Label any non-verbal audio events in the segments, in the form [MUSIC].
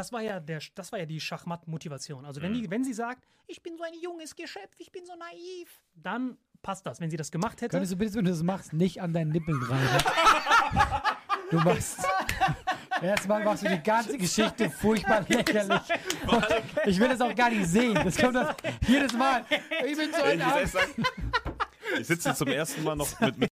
Das war ja, der, das war ja die Schachmatt-Motivation. Also wenn, die, wenn sie sagt, ich bin so ein junges Geschöpf, ich bin so naiv, dann passt das. Wenn sie das gemacht hätte, Könntest du bitte, wenn du das machst, nicht an deinen Nippeln reiben? [LAUGHS] Du machst. Erstmal machst du die ganze Geschichte furchtbar lächerlich. Und ich will das auch gar nicht sehen. Das kommt das jedes Mal. Ich bin so ein. Ich sitze zum ersten Mal noch mit,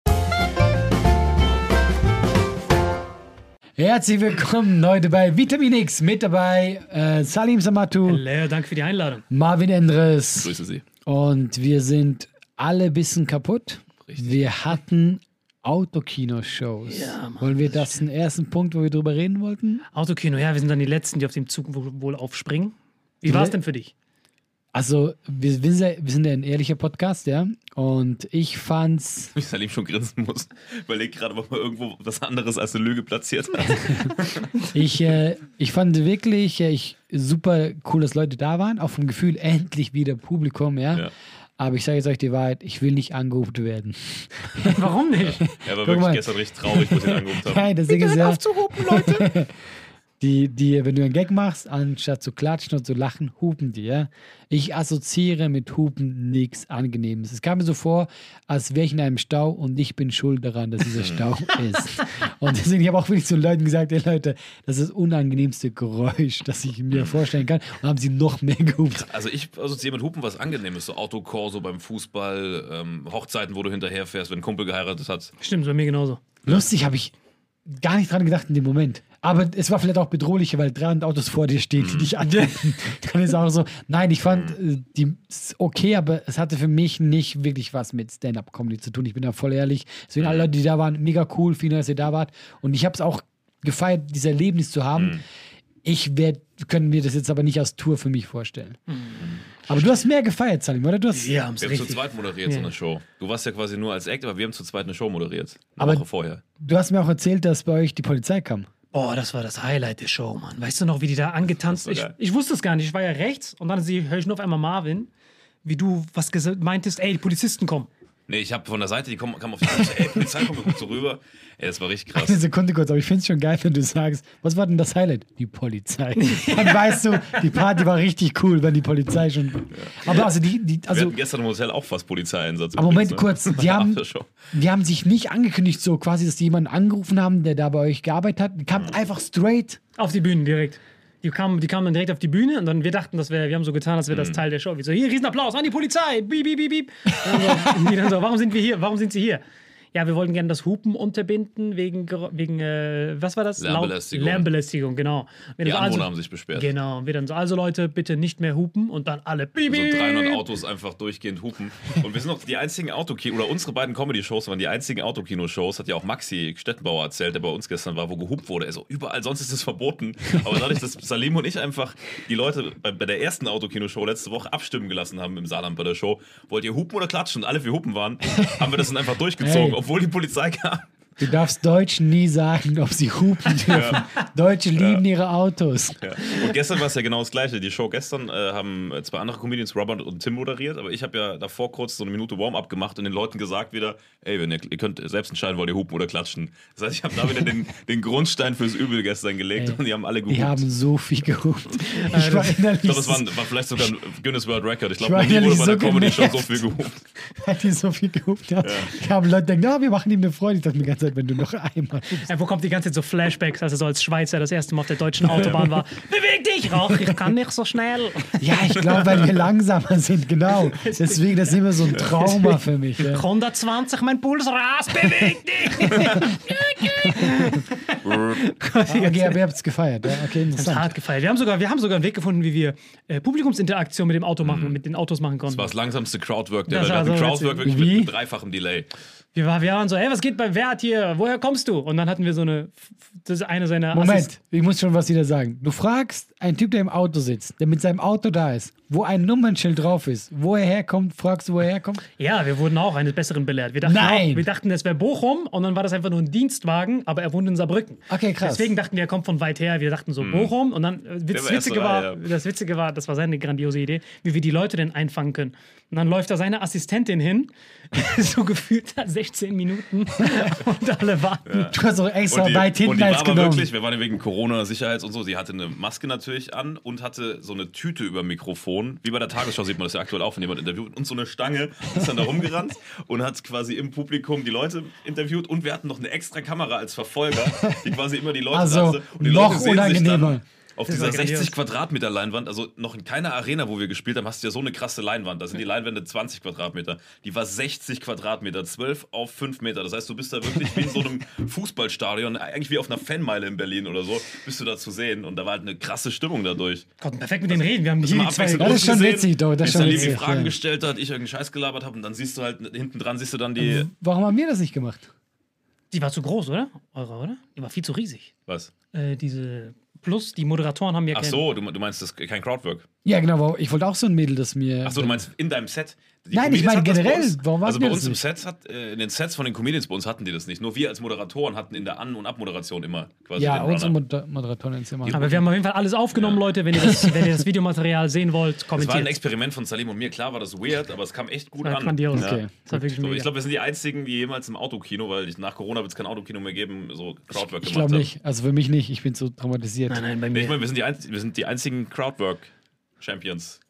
Herzlich willkommen heute bei Vitamin X. Mit dabei äh, Salim Samatu, Hallo, danke für die Einladung. Marvin Endres. Grüße Sie. Und wir sind alle ein bisschen kaputt. Wir hatten Autokino-Shows. Ja, Mann. Wollen wir das den ersten Punkt, wo wir drüber reden wollten? Autokino, ja, wir sind dann die Letzten, die auf dem Zug wo- wohl aufspringen. Wie war es denn für dich? Also, wir, wir, sind ja, wir sind ja ein ehrlicher Podcast, ja. Und ich fand's. Wie Salim schon grinsen muss, [LAUGHS] weil er gerade mal irgendwo was anderes als eine Lüge platziert hat. [LAUGHS] Ich, äh, ich fand wirklich äh, ich, super cool, dass Leute da waren. Auch vom Gefühl, endlich wieder Publikum, ja. Ja. Aber ich sage jetzt euch die Wahrheit, ich will nicht angerufen werden. [LAUGHS] Warum nicht? Er war Guck wirklich mal. gestern richtig traurig, wo ich ihn angerufen habe. Nein, das Ding ist ja. Die, die, wenn du einen Gag machst, anstatt zu klatschen und zu lachen, hupen die, ja. Ich assoziiere mit Hupen nichts Angenehmes. Es kam mir so vor, als wäre ich in einem Stau und ich bin schuld daran, dass dieser Stau [LAUGHS] ist. Und deswegen habe ich auch wirklich zu Leuten gesagt, ey Leute, das ist das unangenehmste Geräusch, das ich mir vorstellen kann. Und haben sie noch mehr gehupt. Also ich assoziiere mit Hupen was Angenehmes, so Autokorso beim Fußball, ähm, Hochzeiten, wo du hinterherfährst, wenn ein Kumpel geheiratet hat. Stimmt, bei mir genauso. Lustig habe ich gar nicht dran gedacht in dem Moment. Aber es war vielleicht auch bedrohlicher, weil 300 Autos vor dir stehen, die dich anhalten. [LAUGHS] Dann ist auch so, nein, ich fand äh, die okay, aber es hatte für mich nicht wirklich was mit Stand-Up-Comedy zu tun. Ich bin da voll ehrlich. Deswegen alle Leute, die da waren, mega cool, vielen Dank, dass ihr da wart. Und ich habe es auch gefeiert, dieses Erlebnis zu haben. Ich werd, können mir das jetzt aber nicht als Tour für mich vorstellen. Aber du hast mehr gefeiert, Salim, oder? Du hast, Wir haben es Wir haben zu richtig. zweit moderiert so Ja. eine Show. Du warst ja quasi nur als Act, aber wir haben zu zweit eine Show moderiert. Eine Aber- Woche vorher. du hast mir auch erzählt, dass bei euch die Polizei kam. Oh, das war das Highlight der Show, Mann. Weißt du noch, wie die da angetanzt ich, ich wusste es gar nicht. Ich war ja rechts und dann höre ich nur auf einmal Marvin, wie du was meintest, ey, die Polizisten kommen. Nee, ich habe von der Seite, die kam, kam auf die Polizei, ey, Polizei, komm, guck so rüber. Ey, das war richtig krass. Eine Sekunde kurz, aber ich finde es schon geil, wenn du sagst, was war denn das Highlight? Die Polizei. [LAUGHS] Dann weißt du, die Party war richtig cool, wenn die Polizei schon. Aber also die, die Wir also hatten gestern im Hotel auch fast Polizeieinsatz. Aber Moment, übrigens, kurz, [LAUGHS] die haben- die haben sich nicht angekündigt, so quasi, dass die jemanden angerufen haben, der da bei euch gearbeitet hat. Die kamen einfach straight. Auf die Bühne direkt. Die kamen, die kamen dann direkt auf die Bühne und dann wir dachten, das wäre, wir haben so getan, als wäre das Teil der Show. Wir so, hier, Riesenapplaus an die Polizei, piep, piep, piep. Und dann so, und die dann so, warum sind wir hier? Warum sind sie hier? Ja, wir wollten gerne das Hupen unterbinden wegen, wegen äh, was war das? Lärmbelästigung. Lärmbelästigung, genau. Wir Die Anwohner haben sich beschwert. Genau, und wir dann so, also Leute, bitte nicht mehr hupen und dann alle piep, So piep. 300 Autos einfach durchgehend hupen. Und wir sind noch die einzigen Autokino, oder unsere beiden Comedy-Shows waren die einzigen Autokino-Shows, hat ja auch Maxi Stettenbauer erzählt, der bei uns gestern war, wo gehupt wurde. Also überall sonst ist es verboten. Aber dadurch, dass Salim und ich einfach die Leute bei, bei der ersten Autokino-Show letzte Woche abstimmen gelassen haben im Saarland bei der Show, wollt ihr hupen oder klatschen? Und alle für hupen waren, haben wir das dann einfach durchgezogen, Hey. Obwohl die Polizei kam. Du darfst Deutschen nie sagen, ob sie hupen dürfen. Deutsche lieben ihre Autos. Ja. Und gestern war es ja genau das Gleiche. Die Show gestern äh, haben äh, zwei andere Comedians, Robert und Tim, moderiert, aber ich habe ja davor kurz so eine Minute Warm-up gemacht und den Leuten gesagt wieder, ey, wenn ihr, ihr könnt selbst entscheiden, wollt ihr hupen oder klatschen. Das heißt, ich habe da wieder den, [LAUGHS] den Grundstein fürs Übel gestern gelegt Ey, und die haben alle gehupt. Die haben so viel gehupt. [LAUGHS] Ich war innerlich, ich glaube, das war, war vielleicht sogar ein Guinness World Record. Ich glaube, noch nie wurde bei der so Comedy-Show so viel gehupt. [LAUGHS] weil die so viel gehupt hat. Ich habe Leute denken, ja, wir machen ihm eine Freude. Ich dachte mir die Zeit, wenn du noch einmal. Ja, wo kommt die ganze Zeit so Flashbacks, als er so als Schweizer das erste Mal auf der deutschen Autobahn war? [LAUGHS] Beweg dich, Rauch, ich kann nicht so schnell. Ja, ich glaube, weil wir langsamer sind, genau. Deswegen, das ist immer so ein Trauma für mich. Ja. 120, mein Puls rast, beweg dich! [LAUGHS] Okay, aber ihr habt es gefeiert. Ja? Okay, interessant. hart gefeiert. Wir haben sogar, wir haben sogar einen Weg gefunden, wie wir äh, Publikumsinteraktion mit dem Auto machen, mit den Autos machen konnten. Das war das langsamste Crowdwork der Das Welt. war Wir hatten so Crowdwork wirklich mit, mit dreifachem Delay. Wir, war, wir waren so, hey, was geht bei, wer hat hier, woher kommst du? Und dann hatten wir so eine, das ist eine seiner Moment, Assist- ich muss schon was wieder sagen. Du fragst einen Typ, der im Auto sitzt, der mit seinem Auto da ist, wo ein Nummernschild drauf ist, wo er herkommt, fragst du, wo er herkommt? Ja, wir wurden auch eines Besseren belehrt. Wir dachten, Nein. Auch, wir dachten, es wäre Bochum und dann war das einfach nur ein Dienstwagen, aber er wohnt in Saarbrücken. Okay, krass. Deswegen dachten wir, er kommt von weit her. Wir dachten so Bochum und dann, äh, Witz, war Witzige war, ja. das Witzige war, das war seine grandiose Idee, wie wir die Leute denn einfangen können. Und dann läuft da seine Assistentin hin, [LAUGHS] so gefühlt 16 Minuten [LAUGHS] und alle warten. Du hast auch extra die, weit und hinten die als war aber genommen. wirklich, wir waren ja wegen Corona, Sicherheits und so, sie hatte eine Maske natürlich an und hatte so eine Tüte über dem Mikrofon. Wie bei der Tagesschau sieht man das ja aktuell auch, wenn jemand interviewt. Und so eine Stange ist dann da rumgerannt [LAUGHS] und hat quasi im Publikum die Leute interviewt. Und wir hatten noch eine extra Kamera als Verfolger, die quasi immer die Leute Also. Und die Leute sehen sich unangenehmer. Dann, auf dieser war grandios. 60 Quadratmeter Leinwand, also noch in keiner Arena, wo wir gespielt haben, hast du ja so eine krasse Leinwand. Da sind die Leinwände 20 Quadratmeter. Die war 60 Quadratmeter, 12 auf 5 Meter. Das heißt, du bist da wirklich wie in so einem [LAUGHS] Fußballstadion, eigentlich wie auf einer Fanmeile in Berlin oder so, bist du da zu sehen. Und da war halt eine krasse Stimmung dadurch. Gott, perfekt mit denen reden. Wir haben hier zwei. Das ist schon gesehen, witzig, doch, das ist schon witzig, Fragen ja. gestellt hat, ich irgendeinen Scheiß gelabert habe und dann siehst du halt hinten dran, siehst du dann die. Warum haben wir das nicht gemacht? Die war zu groß, oder? Eure, oder? Die war viel zu riesig. Was? Äh, diese. Plus, die Moderatoren haben ja Ach so, du, du meinst das ist kein Crowdwork. Ja, genau. Ich wollte auch so ein Mädel, das mir. Ach so, du meinst in deinem Set. Die Nein, ich Comedians meine das bei generell. Warum war's Also mir bei das uns im? Set hat, äh, in den Sets von den Comedians bei uns hatten die das nicht. Nur wir als Moderatoren hatten in der An- und Abmoderation immer quasi ja, den unsere Runner. Moder Moderatorin ist immer. Aber wir haben auf jeden Fall alles aufgenommen, Leute. Wenn ihr, das, [LAUGHS] wenn ihr das Videomaterial sehen wollt, Das war ein kommentiert. Experiment von Salim und mir. Klar war das weird, aber es kam echt gut Ja, an. grandios. Ja. Okay. Das war wirklich So, ich glaube, wir sind die einzigen, die jemals im Autokino, weil ich, nach Corona wird es kein Autokino mehr geben, so Crowdwork ich gemacht glaube haben. nicht. Also für mich nicht. Ich bin so traumatisiert. nein, nein, bei Nee, ich mir. meine, wir sind die, wir sind die einzigen Crowdwork-Champions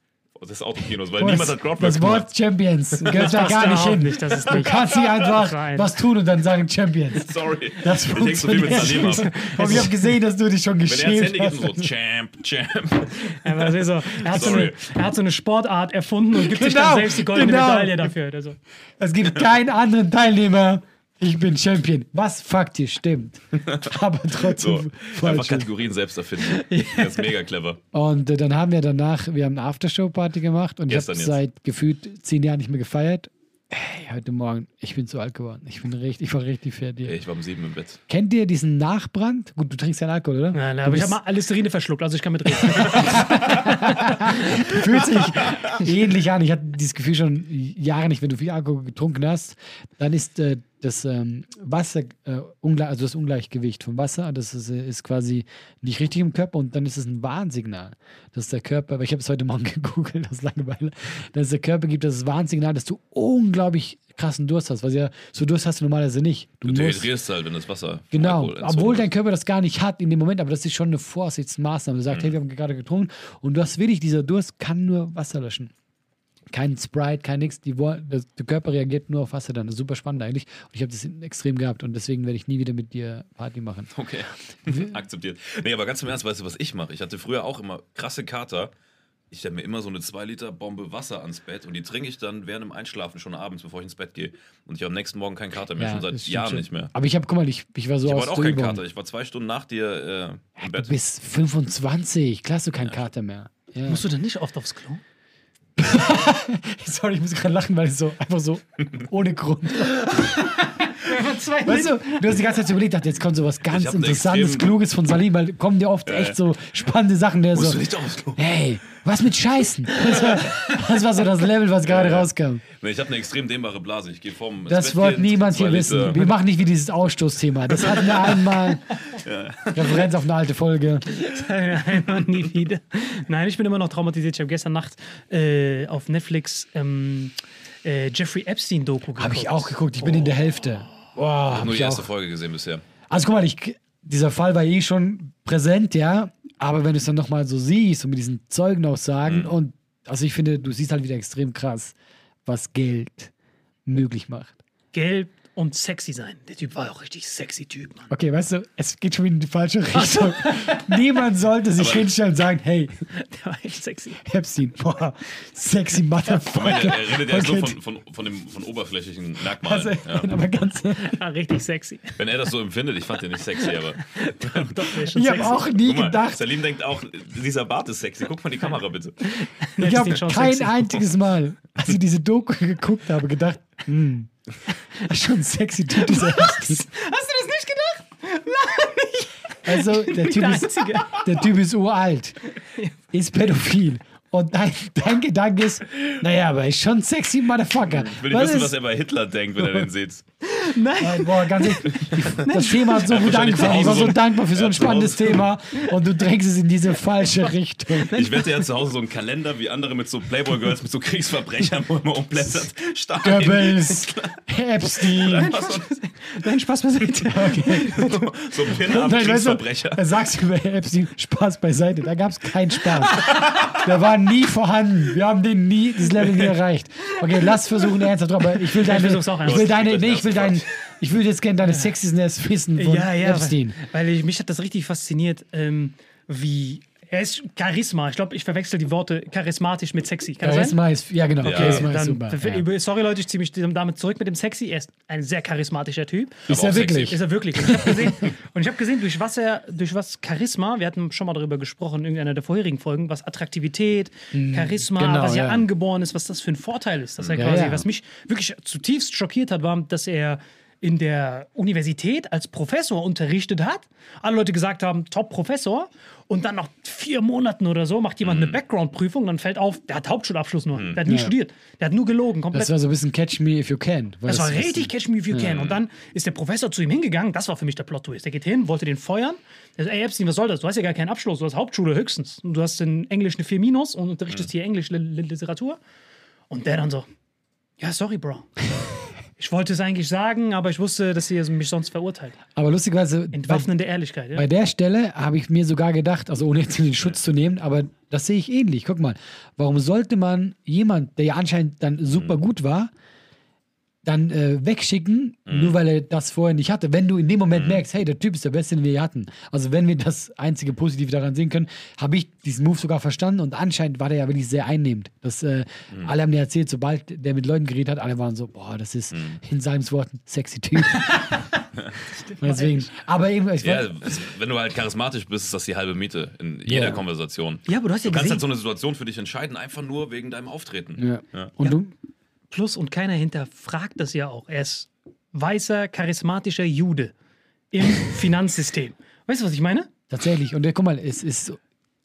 des Autokinos, weil Das- niemand hat Crowdwork das gemacht. Wort Champions [LAUGHS] gehört da gar nicht hin. nicht, das ist du nicht- kannst nicht einfach Rein. was tun und dann sagen Champions. [LAUGHS] Sorry. Das ich denk so viel mit Salim ab. Aber ich habe gesehen, dass du dich schon Wenn er ins geschämt Handy geht hast. und so, Champ, Champ. [LAUGHS] Das ist so, er, hat so Sorry. eine, er hat so eine Sportart erfunden und gibt sich Genau, dann selbst die goldene genau. Medaille dafür. Also, Es gibt keinen anderen Teilnehmer. Ich bin Champion. Was faktisch stimmt. [LAUGHS] Aber trotzdem So, einfach. Kategorien selbst erfinden. Das ist mega clever. Und äh, dann haben wir danach, wir haben eine Aftershow-Party gemacht und Gestern ich habe seit gefühlt zehn Jahren nicht mehr gefeiert. Hey, heute Morgen, ich bin zu alt geworden. Ich bin richtig, ich war richtig fertig. Ey, ich war um sieben im Bett. Kennt ihr diesen Nachbrand? Gut, du trinkst keinen Alkohol, oder? nein, nein, Du aber ich habe mal Listerine verschluckt, also ich kann mitreden. [LAUGHS] fühlt sich ähnlich an. Ich hatte dieses Gefühl schon Jahre nicht, wenn du viel Alkohol getrunken hast, dann ist äh, das ähm, Wasser, äh, also das Ungleichgewicht vom Wasser, das ist, äh, ist quasi nicht richtig im Körper und dann ist es ein Warnsignal, dass der Körper, weil ich habe es heute Morgen [LAUGHS] gegoogelt aus Langeweile, dass der Körper gibt das Warnsignal, dass du unglaublich krassen Durst hast, weil ja so Durst hast du normalerweise nicht. Du dehydrierst halt, wenn das Wasser. Genau, obwohl dein Körper das gar nicht hat in dem Moment, aber das ist schon eine Vorsichtsmaßnahme. Du sagst, hey, wir haben gerade getrunken und du hast wirklich, dieser Durst kann nur Wasser löschen. Kein Sprite, kein nix. Die, das, der Körper reagiert nur auf Wasser dann. Das ist super spannend eigentlich. Und ich habe das extrem gehabt und deswegen werde ich nie wieder mit dir Party machen. Okay, [LAUGHS] akzeptiert. Nee, aber ganz im Ernst, weißt du, was ich mache? Ich hatte früher auch immer krasse Kater. Ich stelle mir immer so eine 2-Liter-Bombe Wasser ans Bett und die trinke ich dann während dem Einschlafen schon abends, bevor ich ins Bett gehe. Und ich habe am nächsten Morgen keinen Kater mehr, schon seit Jahren schon. nicht mehr. Aber ich habe, guck mal, ich, ich war so Ich aus habe auch keinen. Kater. Ich war zwei Stunden nach dir äh, im Du Bett. bist 25, klar hast du keinen Kater mehr. Ja. Musst du denn nicht oft aufs Klo? [LAUGHS] Sorry, ich muss gerade lachen, weil es so einfach so ohne Grund. [LAUGHS] [LAUGHS] Weißt du, du hast die ganze Zeit überlegt, dachte, jetzt kommt so was ganz Interessantes, extrem- Kluges von Salim, weil kommen dir oft echt so spannende Sachen, der so, hey, was mit Scheißen? Das war, das war so das Level, was gerade Ja, ja. rauskam. Ich habe eine extrem dehnbare Blase. Ich gehe vom. Das wollte niemand hier Liter- wissen. Wir machen nicht wie dieses Ausstoßthema. Das hatten wir einmal. [LAUGHS] Referenz auf eine alte Folge. Einmal nie wieder. Nein, ich bin immer noch traumatisiert. Ich habe gestern Nacht äh, auf Netflix ähm, äh, Jeffrey Epstein-Doku geguckt. Habe ich auch geguckt, ich bin in der Hälfte. Boah, Ich habe hab nur die erste auch. Folge gesehen bisher. Also guck mal, ich, dieser Fall war eh schon präsent, ja. Aber wenn du es dann nochmal so siehst und mit diesen Zeugenaussagen und also ich finde, du siehst halt wieder extrem krass, was Geld möglich macht. Gelb und sexy sein. Der Typ war auch richtig sexy Typ, Mann. Okay, weißt du, es geht schon wieder in die falsche Richtung. Niemand sollte sich Aber- hinstellen und sagen, hey, [LAUGHS] Der war echt sexy. Epstein, boah, sexy Ich meine, Motherfucker. er redet ja so von, von, von, dem, von oberflächlichen Merkmalen. Also, ja. aber ganz, Ja, richtig sexy. Wenn er das so empfindet, ich fand den nicht sexy, aber. Doch, der ist schon ich habe auch nie Guck mal, gedacht, Salim denkt auch, dieser Bart ist sexy. Guck mal die Kamera bitte. Ich habe kein sexy. einziges Mal, als ich diese Doku geguckt habe, gedacht, hm, ist [LAUGHS] schon ein sexy Typ, dieser Epstein. Hast du das nicht gedacht? Also, der Typ, Der ist, der typ ist uralt, ist pädophil. Und dein, dein Gedanke ist, naja, aber ist schon sexy, Motherfucker. Ich will nicht wissen, was er bei Hitler denkt, wenn er den sieht. Nein, boah, ganz ehrlich, das Thema hat so gut angefangen. Ich war so so- dankbar für so ein spannendes Thema und du drängst es in diese falsche Richtung. Ich wette, hat zu Hause so einen Kalender wie andere mit so Playboy-Girls, mit so Kriegsverbrechern, wo er immer umblättert. Stalin. Goebbels, Epstein. So, Nein, Spaß beiseite. so ein Pin am Nein, weißt du, Kriegsverbrecher. er sagt über Epstein, Spaß beiseite. Da gab es keinen Spaß. Der war nie vorhanden. Wir haben den nie, das Level nie erreicht. Okay, lass versuchen ernsthaft, aber ich will deine, versuch's auch ich will ernsthaft. deine, nee, ich will dein, ich will jetzt gerne deine Sexiness wissen von Ja, ja, Epstein. weil, weil ich, mich hat das richtig fasziniert, ähm, wie er ist Charisma. Ich glaube, ich verwechsel die Worte charismatisch mit sexy. Kann? Charisma ist, ja genau, Ja. Charisma ist Dann, super. Ja. Sorry Leute, ich ziehe mich damit zurück mit dem Sexy. Er ist ein sehr charismatischer Typ. Ist Aber er auch sexy. wirklich? Ist er wirklich. Und ich habe gesehen, [LAUGHS] und ich hab gesehen durch, was er, durch was Charisma, wir hatten schon mal darüber gesprochen in irgendeiner der vorherigen Folgen, was Attraktivität, Charisma, genau, was ja, ja. angeboren ist, was das für ein Vorteil ist. Dass er Ja, quasi, ja. was mich wirklich zutiefst schockiert hat, war, dass er in der Universität als Professor unterrichtet hat. Alle Leute gesagt haben, Top-Professor. Und dann nach vier Monaten oder so macht jemand eine Background-Prüfung, dann fällt auf, der hat Hauptschulabschluss nur. Der hat nie Ja. studiert. Der hat nur gelogen. Komplett Das war so ein bisschen Catch Me If You Can. das war richtig Catch Me If You Can. Und dann ist der Professor zu ihm hingegangen. Das war für mich der Plot-Twist. Der geht hin, wollte den feuern. Der sagt, ey Epstein, was soll das? Du hast ja gar keinen Abschluss. Du hast Hauptschule höchstens. Und du hast in Englisch eine 4 Minus und unterrichtest hier Englisch Li- Li- Literatur. Und der dann so, ja, sorry, Bro. [LAUGHS] Ich wollte es eigentlich sagen, aber ich wusste, dass ihr mich sonst verurteilt. Aber lustigerweise, bei, Entwaffnende Ehrlichkeit. Ja? bei der Stelle habe ich mir sogar gedacht, also ohne jetzt in den Schutz zu nehmen, aber das sehe ich ähnlich. Guck mal, warum sollte man jemand, der ja anscheinend dann super gut war, dann äh, wegschicken, nur weil er das vorher nicht hatte. Wenn du in dem Moment merkst, hey, der Typ ist der Beste, den wir hier hatten. Also wenn wir das einzige Positive daran sehen können, habe ich diesen Move sogar verstanden und anscheinend war der ja wirklich sehr einnehmend. Das, äh, Alle haben dir erzählt, sobald der mit Leuten geredet hat, alle waren so, boah, das ist in seinen Worten sexy Typ. [LAUGHS] [LAUGHS] Deswegen, aber eben, ich Ja, wenn du halt charismatisch bist, ist das die halbe Miete in jeder Ja. Konversation. Ja, aber du hast ja Du kannst gesehen. halt so eine Situation für dich entscheiden, einfach nur wegen deinem Auftreten. ja. Und du, Plus und keiner hinterfragt das ja auch. Er ist weißer, charismatischer Jude im [LAUGHS] Finanzsystem. Weißt du, was ich meine? Tatsächlich. Und äh, guck mal, es ist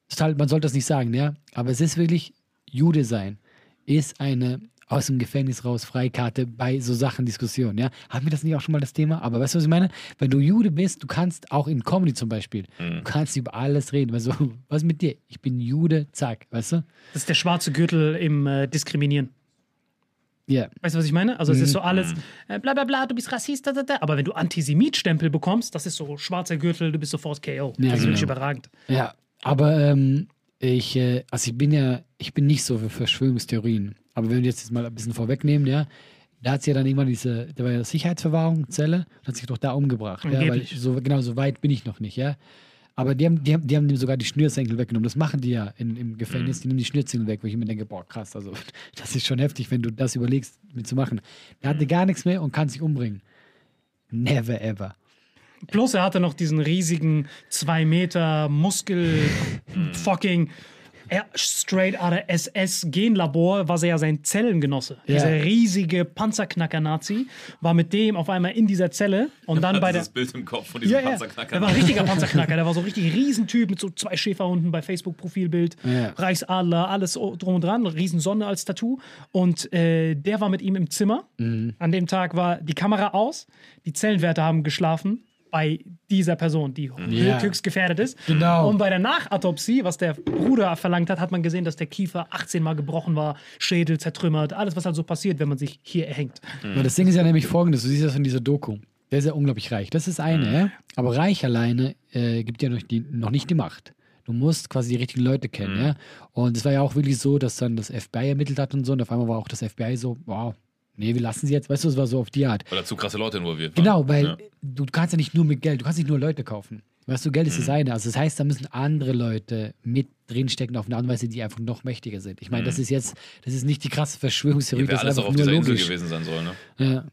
total, man sollte das nicht sagen, ja. Aber es ist wirklich, Jude sein ist eine aus dem Gefängnis raus, Freikarte bei so Sachen Diskussionen, ja. Haben wir das nicht auch schon mal das Thema? Aber weißt du, was ich meine? Wenn du Jude bist, du kannst auch in Comedy zum Beispiel, du kannst über alles reden. Du, was ist mit dir? Ich bin Jude, zack, weißt du? Das ist der schwarze Gürtel im äh, Diskriminieren. Ja. Weißt du, was ich meine? Also es ist so alles, äh, bla bla bla, du bist Rassist, da, da, da. aber wenn du Antisemit-Stempel bekommst, das ist so schwarzer Gürtel, du bist sofort KO. Ja, das ist wirklich genau. überragend. Ja, aber ähm, ich, äh, also ich bin ja, ich bin nicht so für Verschwörungstheorien. Aber wenn wir jetzt mal ein bisschen vorwegnehmen, ja, da hat sie ja dann irgendwann diese, da war ja Sicherheitsverwahrung, Zelle, und hat sich doch da umgebracht. Ja, weil so, genau, so weit bin ich noch nicht, ja. Aber die haben, die haben, die haben ihm sogar die Schnürsenkel weggenommen. Das machen die ja in, im Gefängnis. Die nehmen die Schnürsenkel weg, wo ich mir denke, boah, krass, also [LAUGHS] das ist schon heftig, wenn du das überlegst, mitzumachen. Der hatte gar nichts mehr und kann sich umbringen. Never ever. Plus er hatte noch diesen riesigen 2 Meter Muskel er, straight out of SS Genlabor war er ja sein Zellengenosse. Ja. Dieser riesige Panzerknacker-Nazi war mit dem auf einmal in dieser Zelle und dann [LAUGHS] bei der das Bild im Kopf von diesem Ja, ja. Panzerknacker. Der war ein richtiger Panzerknacker. Der war so ein richtig Riesentyp mit so zwei Schäferhunden bei Facebook-Profilbild. Ja. Reichsadler, alles drum und dran. Riesensonne als Tattoo. Und äh, der war mit ihm im Zimmer. Mhm. An dem Tag war die Kamera aus. Die Zellenwerte haben geschlafen bei dieser Person, die Ja. höchst gefährdet ist. Genau. Und bei der Nachautopsie, was der Bruder verlangt hat, hat man gesehen, dass der Kiefer 18 Mal gebrochen war, Schädel zertrümmert, alles, was halt so passiert, wenn man sich hier erhängt. Weil das Ding ist ja nämlich folgendes: Du siehst das in dieser Doku. Der ist ja unglaublich reich. Das ist eine, ja? aber reich alleine äh, gibt ja noch, die, noch nicht die Macht. Du musst quasi die richtigen Leute kennen, ja. Und es war ja auch wirklich so, dass dann das FBI ermittelt hat und so. Und auf einmal war auch das FBI so, wow, nee, wir lassen sie jetzt. Weißt du, es war so auf die Art. Weil da zu krasse Leute involviert waren. Genau, weil Ja. du kannst ja nicht nur mit Geld, du kannst nicht nur Leute kaufen. Weißt du, Geld ist Mhm. das eine. Also das heißt, da müssen andere Leute mit drinstecken auf eine Art und Weise, die einfach noch mächtiger sind. Ich meine, das ist jetzt, das ist nicht die krasse Verschwörungstheorie, Mhm. Wäre das ist alles auch einfach auf nur logisch. gewesen sein soll, ne? Ja.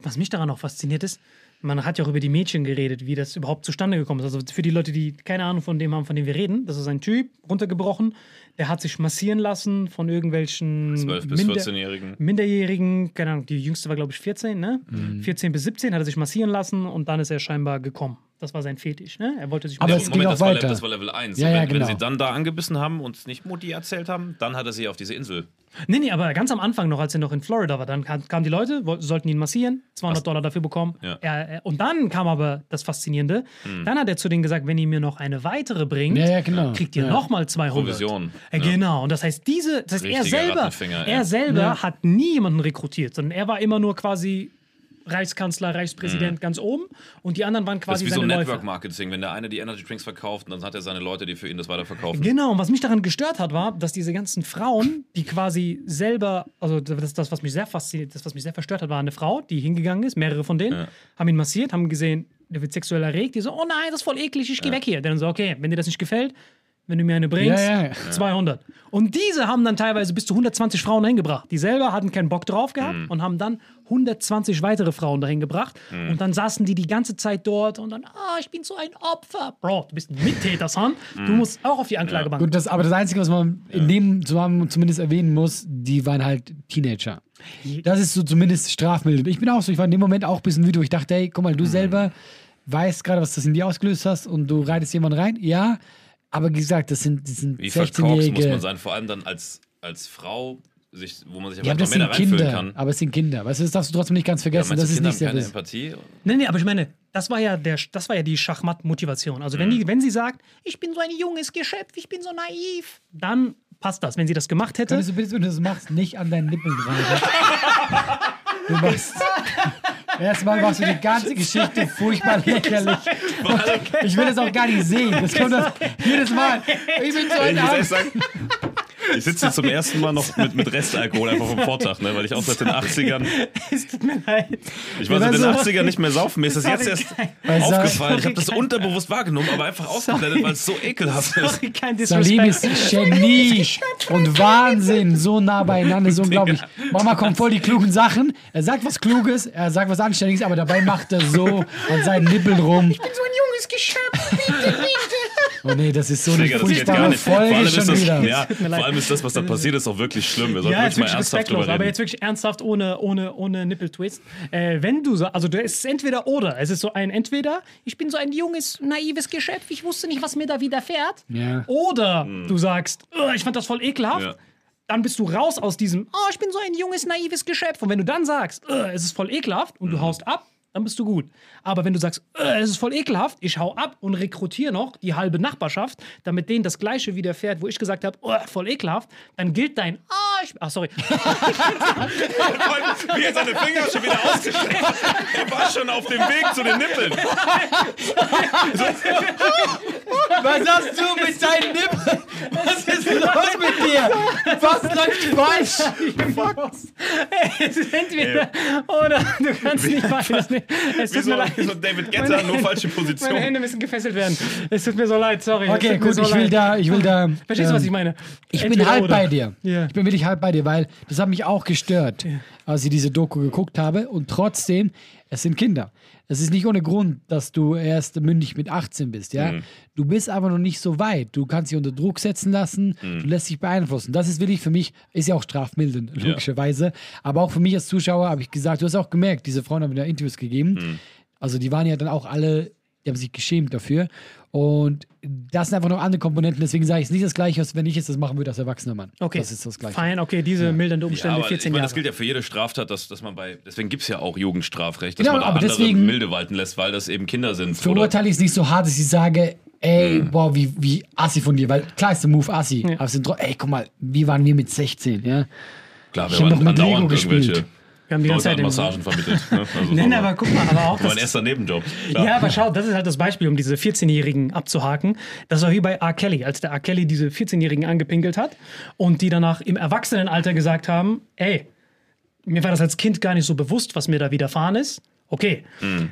Was mich daran auch fasziniert ist, man hat ja auch über die Mädchen geredet, wie das überhaupt zustande gekommen ist. Also für die Leute, die keine Ahnung von dem haben, von dem wir reden, das ist ein Typ, runtergebrochen, der hat sich massieren lassen von irgendwelchen 12 bis Minder- 14-Jährigen. Minderjährigen, keine Ahnung, die jüngste war glaube ich 14, ne? Mhm. 14 bis 17 hat er sich massieren lassen und dann ist er scheinbar gekommen. Das war sein Fetisch, ne? Er wollte sich Aber es massieren. ging auch das, war, weiter. das war Level 1. Ja, ja, wenn, genau. wenn sie dann da angebissen haben und es nicht Mutti erzählt haben, dann hat er sie auf diese Insel. Nee, nee, aber ganz am Anfang noch, als er noch in Florida war, dann kam- kamen die Leute, wollten- sollten ihn massieren, 200 Dollar dafür bekommen. Ja. Er, er, und dann kam aber das Faszinierende. Dann hat er zu denen gesagt, wenn ihr mir noch eine weitere bringt, Ja, ja, genau. kriegt ihr Ja. nochmal 200. Provision. Äh, Ja. Genau. Und das heißt, diese, das heißt, er selber, er ja. selber hat nie jemanden rekrutiert, sondern er war immer nur quasi Reichskanzler, Reichspräsident ganz oben und die anderen waren Das ist quasi wie so seine Network Läufer. Marketing. Wenn der eine die Energy Drinks verkauft, dann hat er seine Leute, die für ihn das weiterverkaufen. Genau, und was mich daran gestört hat, war, dass diese ganzen Frauen, die quasi selber, also das, das was mich sehr fasziniert, das, was mich sehr verstört hat, war eine Frau, die hingegangen ist, mehrere von denen, haben ihn massiert, haben gesehen, der wird sexuell erregt, die so, oh nein, das ist voll eklig, ich geh weg hier. Dann so, okay, wenn dir das nicht gefällt, wenn du mir eine bringst, Ja, ja. 200. Und diese haben dann teilweise bis zu 120 Frauen dahin gebracht. Die selber hatten keinen Bock drauf gehabt und haben dann 120 weitere Frauen dahin gebracht. Und dann saßen die die ganze Zeit dort und dann, ah, ich bin so ein Opfer. Bro, du bist ein Mittäter, Son. Du musst auch auf die Anklagebank. Gut, das, aber das Einzige, was man in dem Zusammenhang zumindest erwähnen muss, die waren halt Teenager. Das ist so zumindest strafmildend. Ich bin auch so, ich war in dem Moment auch ein bisschen wütend, wo ich dachte, hey, guck mal, du selber weißt gerade, was das in dir ausgelöst hast und du reitest jemanden rein. Ja, aber wie gesagt, das sind, das sind Wie verkorkst muss man 16-Jährige. sein, vor allem dann als, als Frau, sich, wo man sich Ja, aber das einfach mehr da sind reinfühlen Kinder. kann. Aber es sind Kinder. Weißt du, das darfst du trotzdem nicht ganz Ja, vergessen. meinst das du, ist Kinder nicht haben sehr keine Empathie? Nee, nee, aber ich meine, das war ja, der, das war ja die Schachmatt-Motivation. Also, wenn, die, wenn sie sagt, ich bin so ein junges Geschöpf, ich bin so naiv, dann passt das. Wenn sie das gemacht hätte, Könntest du bitte, wenn du das machst, nicht an deinen Nippeln reiben? [LAUGHS] Du machst. Erstmal machst du die ganze Geschichte furchtbar lächerlich. Ich will das auch gar nicht sehen. Das kommt das jedes Mal. Ich bin so Ich ein muss ehrlich Angst. sagen, ich sitze zum ersten Mal noch mit, mit Restalkohol einfach vom Vortag, ne? weil ich auch seit den 80ern, es tut mir leid. ich war seit den weißt du- 80ern nicht mehr saufen. Mir ist das jetzt erst aufgefallen. Ich habe das unterbewusst wahrgenommen, aber einfach ausgeblendet, weil es so ekelhaft ist. Sorry, kein Salim ist. Genie und Wahnsinn, so nah beieinander, so unglaublich. Mama kommt voll die klugen Sachen. Er sagt was Kluges, er sagt was Anständiges, aber dabei macht er so an seinen Nippeln rum. Ich bin so ein junges Geschöpf, bitte. Oh nee, das ist so eine Digga, das furchtbare nicht. Vor allem, Folge ist schon das, wieder. ja, mir leid. vor allem ist das, was da passiert ist, auch wirklich schlimm. Wir sollten Ja, ist wirklich mal wirklich ernsthaft drüber aber reden. jetzt wirklich ernsthaft ohne, ohne, ohne Nippeltwist. Äh, wenn du so, also du- es ist entweder oder. Es ist so ein entweder, ich bin so ein junges, naives Geschöpf, ich wusste nicht, was mir da widerfährt. Ja. Oder du sagst, "Oh, ich fand das voll ekelhaft. Ja. dann bist du raus aus diesem, oh, ich bin so ein junges, naives Geschöpf. Und wenn du dann sagst, äh, es ist voll ekelhaft und du haust ab, dann bist du gut. Aber wenn du sagst, äh, es ist voll ekelhaft, ich hau ab und rekrutiere noch die halbe Nachbarschaft, damit denen das Gleiche widerfährt, wo ich gesagt habe, oh, voll ekelhaft, dann gilt dein, ah, ich, ach, sorry, [LAUGHS] Wie er seine Finger schon wieder ausgestreckt hat. Er war schon auf dem Weg zu den Nippeln. Was hast du mit deinen Nippeln? Was ist los mit dir? Was läuft falsch? es ist entweder oder du kannst nicht beides nehmen. Es Wie tut so, mir leid. so David Getter, nur falsche Meine Position. Hände müssen gefesselt werden. Es tut mir so leid, sorry. Okay, gut, so ich will leid. da, ich will da. Verstehst du, was ähm, ich meine? Ich bin halb oder. bei dir. Ich bin wirklich halb bei dir, weil das hat mich auch gestört, als ich diese Doku geguckt habe. Und trotzdem, es sind Kinder. Es ist nicht ohne Grund, dass du erst mündig mit 18 bist, ja. Du bist aber noch nicht so weit. Du kannst dich unter Druck setzen lassen, du lässt dich beeinflussen. Das ist wirklich für mich, ist ja auch strafmildend, logischerweise. Aber auch für mich als Zuschauer habe ich gesagt, du hast auch gemerkt, diese Frauen haben mir Interviews gegeben. Also die waren ja dann auch alle, die haben sich geschämt dafür. Und das sind einfach noch andere Komponenten. Deswegen sage ich es nicht das Gleiche, als wenn ich jetzt das machen würde als erwachsener Mann. Okay. Das ist das Gleiche. Fein, okay, diese mildernde Ja, Umstände, aber 14 ich meine, Jahre. das gilt ja für jede Straftat, dass, dass man bei, deswegen gibt es ja auch Jugendstrafrecht, dass Genau, man da aber andere deswegen- Milde walten lässt, weil das eben Kinder sind. Verurteile ich es nicht so hart, dass ich sage, ey, boah, wie, wie assi von dir. Weil klar ist der Move assi. Aber es sind ey, guck mal, wie waren wir mit 16, ja? klar, ich wir hab waren noch mit Lego gespielt. Wir haben die ganze Zeit Massagen [LAUGHS] vermittelt. Ne? Also Nein, aber guck mal, aber auch [LAUGHS] mein das, erster Nebenjob. Klar. Ja, aber schau, das ist halt das Beispiel, um diese 14-Jährigen abzuhaken. Das war wie bei R. Kelly, als der R. Kelly diese 14-Jährigen angepinkelt hat und die danach im Erwachsenenalter gesagt haben, ey, mir war das als Kind gar nicht so bewusst, was mir da widerfahren ist. Okay,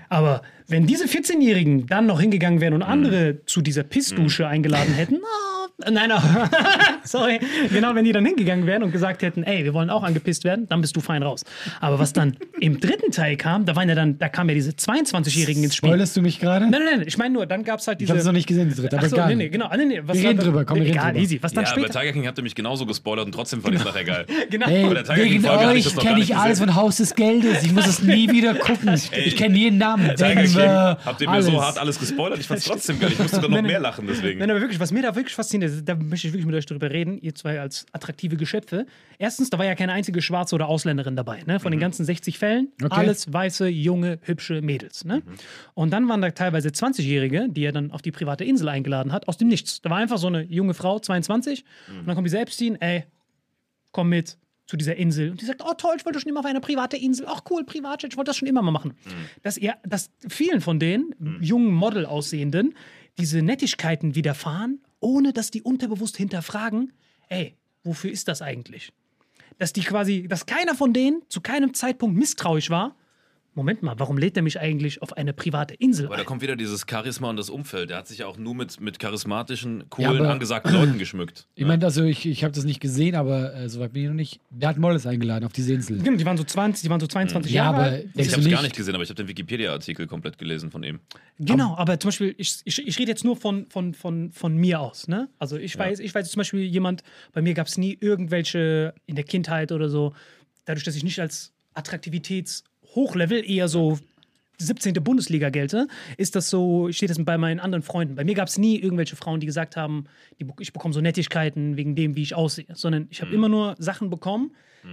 aber wenn diese 14-Jährigen dann noch hingegangen wären und andere zu dieser Pissdusche eingeladen hätten, [LAUGHS] oh, nein, nein, [LAUGHS] sorry, genau, wenn die dann hingegangen wären und gesagt hätten, ey, wir wollen auch angepisst werden, dann bist du fein raus. Aber was dann im dritten Teil kam, da waren ja dann, da kamen ja diese 22-Jährigen ins Spiel. Spoilerst du mich gerade? Nein, nein, nein, ich meine nur, dann gab es halt Ich diese. habe es noch nicht gesehen, die dritte. Aber Ach so, egal. nee, nee, genau. Ah, nee, nee, was Wir dann- reden drüber, komm, wir reden egal, drüber. easy. Was dann ja, bei später. Tiger King habt ihr mich genauso gespoilert und trotzdem fand ich es nachher [LAUGHS] geil. Genau. Ey, Aber der Tiger wegen hatte ich euch kenne ich nicht alles gesehen. von Haus des Geldes. Ich muss es nie wieder gucken. Ich kenne jeden Namen. Tiger King, Denver, habt ihr mir so hart alles gespoilert? Ich fand es trotzdem geil. Ich musste dann [LAUGHS] noch mehr lachen deswegen. Nein, aber wirklich, was mir da wirklich fasziniert, ist, da möchte ich wirklich mit euch drüber reden, ihr zwei als attraktive Geschöpfe. Erstens, da war ja keine einzige Schwarze oder Ausländerin dabei. Ne? Von den ganzen 60 Fällen, Okay. alles weiße, junge, hübsche Mädels. Ne? Und dann waren da teilweise 20-Jährige, die er dann auf die private Insel eingeladen hat, aus dem Nichts. Da war einfach so eine junge Frau, 22, und dann kommt die Epstein, ey, komm mit zu dieser Insel. Und die sagt, oh toll, ich wollte schon immer auf eine private Insel. Ach cool, Privatjet, ich wollte das schon immer mal machen. Dass er, dass vielen von den jungen Model aussehenden diese Nettigkeiten widerfahren, ohne dass die unterbewusst hinterfragen, ey, wofür ist das eigentlich? Dass die quasi, dass keiner von denen zu keinem Zeitpunkt misstrauisch war. Moment mal, warum lädt er mich eigentlich auf eine private Insel Aber da kommt wieder dieses Charisma und das Umfeld. Der hat sich ja auch nur mit, mit charismatischen, Ja, coolen, aber- angesagten Leuten geschmückt. [CLEARS THROAT] Ich meine, also ich, ich habe das nicht gesehen, aber äh, soweit bin ich noch nicht. Der hat Molles eingeladen auf diese Insel. Genau, die waren so 20, die waren so 22 Ja, Jahre aber alt. ich habe es nicht? gar nicht gesehen, aber ich habe den Wikipedia-Artikel komplett gelesen von ihm. Genau, aber zum Beispiel, ich, ich, ich rede jetzt nur von, von, von, von mir aus. Ne? Also ich weiß, ich weiß zum Beispiel jemand, bei mir gab es nie irgendwelche in der Kindheit oder so, dadurch, dass ich nicht als Attraktivitätshochlevel eher so 17. Bundesliga gelte, ist das so, steht das bei meinen anderen Freunden. Bei mir gab es nie irgendwelche Frauen, die gesagt haben, die, ich bekomme so Nettigkeiten wegen dem, wie ich aussehe, sondern ich habe immer nur Sachen bekommen,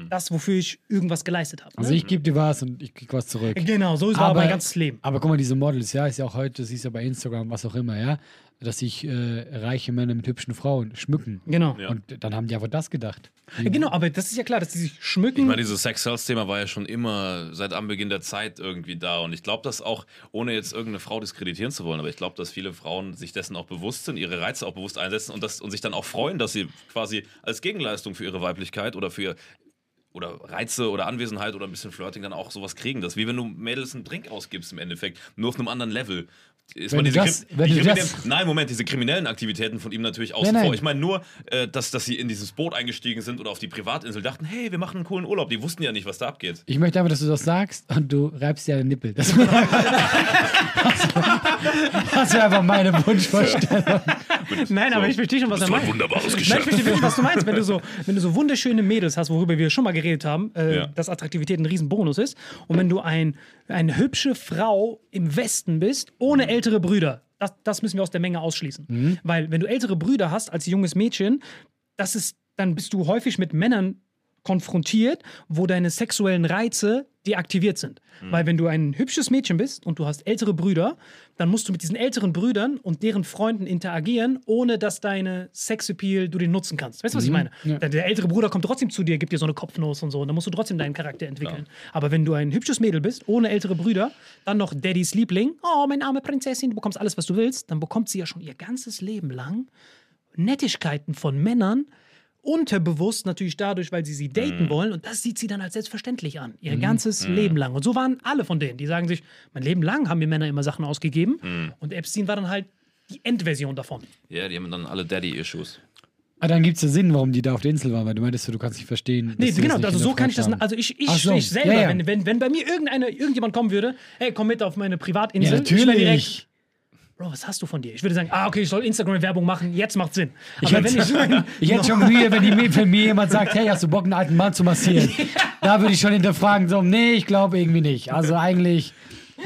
das, wofür ich irgendwas geleistet habe. Also Ne? ich gebe dir was und ich krieg was zurück. genau, so ist aber mein ganzes Leben. Aber guck mal, diese Models, ja, ist ja auch heute, siehst du ja bei Instagram, was auch immer, ja, dass sich äh, reiche Männer mit hübschen Frauen schmücken. Genau. Und dann haben die einfach das gedacht. Ja, genau, aber das ist ja klar, dass die sich schmücken. Ich meine, dieses Sex-Sales-Thema war ja schon immer seit Anbeginn der Zeit irgendwie da. Und ich glaube, dass auch, ohne jetzt irgendeine Frau diskreditieren zu wollen, aber ich glaube, dass viele Frauen sich dessen auch bewusst sind, ihre Reize auch bewusst einsetzen und, das, und sich dann auch freuen, dass sie quasi als Gegenleistung für ihre Weiblichkeit oder für oder Reize oder Anwesenheit oder ein bisschen Flirting dann auch sowas kriegen. Das ist wie wenn du Mädels einen Drink ausgibst im Endeffekt, nur auf einem anderen Level. Ist Wenn man diese das- Krim- wenn die kriminellen- nein, Moment, diese kriminellen Aktivitäten von ihm natürlich außen Nein, nein. vor. Ich meine nur, äh, dass, dass sie in dieses Boot eingestiegen sind oder auf die Privatinsel dachten, hey, wir machen einen coolen Urlaub. Die wussten ja nicht, was da abgeht. Ich möchte einfach, dass du das sagst und du reibst dir einen Nippel. Das, [LAUGHS] das wäre einfach meine Wunschvorstellung. Nein, aber ich verstehe schon, was er meint. wunderbares Nein, ich verstehe wirklich, was du meinst. Wenn du, so, [LAUGHS] wenn du so wunderschöne Mädels hast, worüber wir schon mal geredet haben, äh, Ja. dass Attraktivität ein Riesenbonus ist. Und wenn du ein, eine hübsche Frau im Westen bist, ohne ältere Brüder, das, das müssen wir aus der Menge ausschließen. Weil wenn du ältere Brüder hast als junges Mädchen, das ist dann bist du häufig mit Männern konfrontiert, wo deine sexuellen Reize deaktiviert sind. Weil wenn du ein hübsches Mädchen bist und du hast ältere Brüder, dann musst du mit diesen älteren Brüdern und deren Freunden interagieren, ohne dass deine Sexappeal du den nutzen kannst. Weißt du, was ich meine? Der, der ältere Bruder kommt trotzdem zu dir, gibt dir so eine Kopfnuss und so, und dann musst du trotzdem deinen Charakter entwickeln. Aber wenn du ein hübsches Mädel bist, ohne ältere Brüder, dann noch Daddys Liebling, oh, meine arme Prinzessin, du bekommst alles, was du willst, dann bekommt sie ja schon ihr ganzes Leben lang Nettigkeiten von Männern, unterbewusst natürlich dadurch, weil sie sie daten wollen und das sieht sie dann als selbstverständlich an, ihr ganzes Leben lang. Und so waren alle von denen, die sagen sich, mein Leben lang haben mir Männer immer Sachen ausgegeben und Epstein war dann halt die Endversion davon. Ja, die haben dann alle Daddy-Issues. Ah, dann gibt es ja Sinn, warum die da auf der Insel waren, weil du meintest, du kannst nicht verstehen. Nee, genau, nicht also so kann ich das, also ich, ich, so, ich selber, ja, ja. Wenn, wenn, wenn bei mir irgendeine, irgendjemand kommen würde, hey, komm mit auf meine Ja, Privatinsel, ich wäre natürlich. Bro, was hast du von dir? Ich würde sagen, ah, okay, ich soll Instagram-Werbung machen, jetzt macht Sinn. Ich Aber wenn hätte, ich [LAUGHS] ich hätte schon Mühe, wenn, die, wenn mir jemand sagt, hey, hast du Bock, einen alten Mann zu massieren? [LAUGHS] Da würde ich schon hinterfragen, so, nee, ich glaube irgendwie nicht. Also eigentlich, [LAUGHS]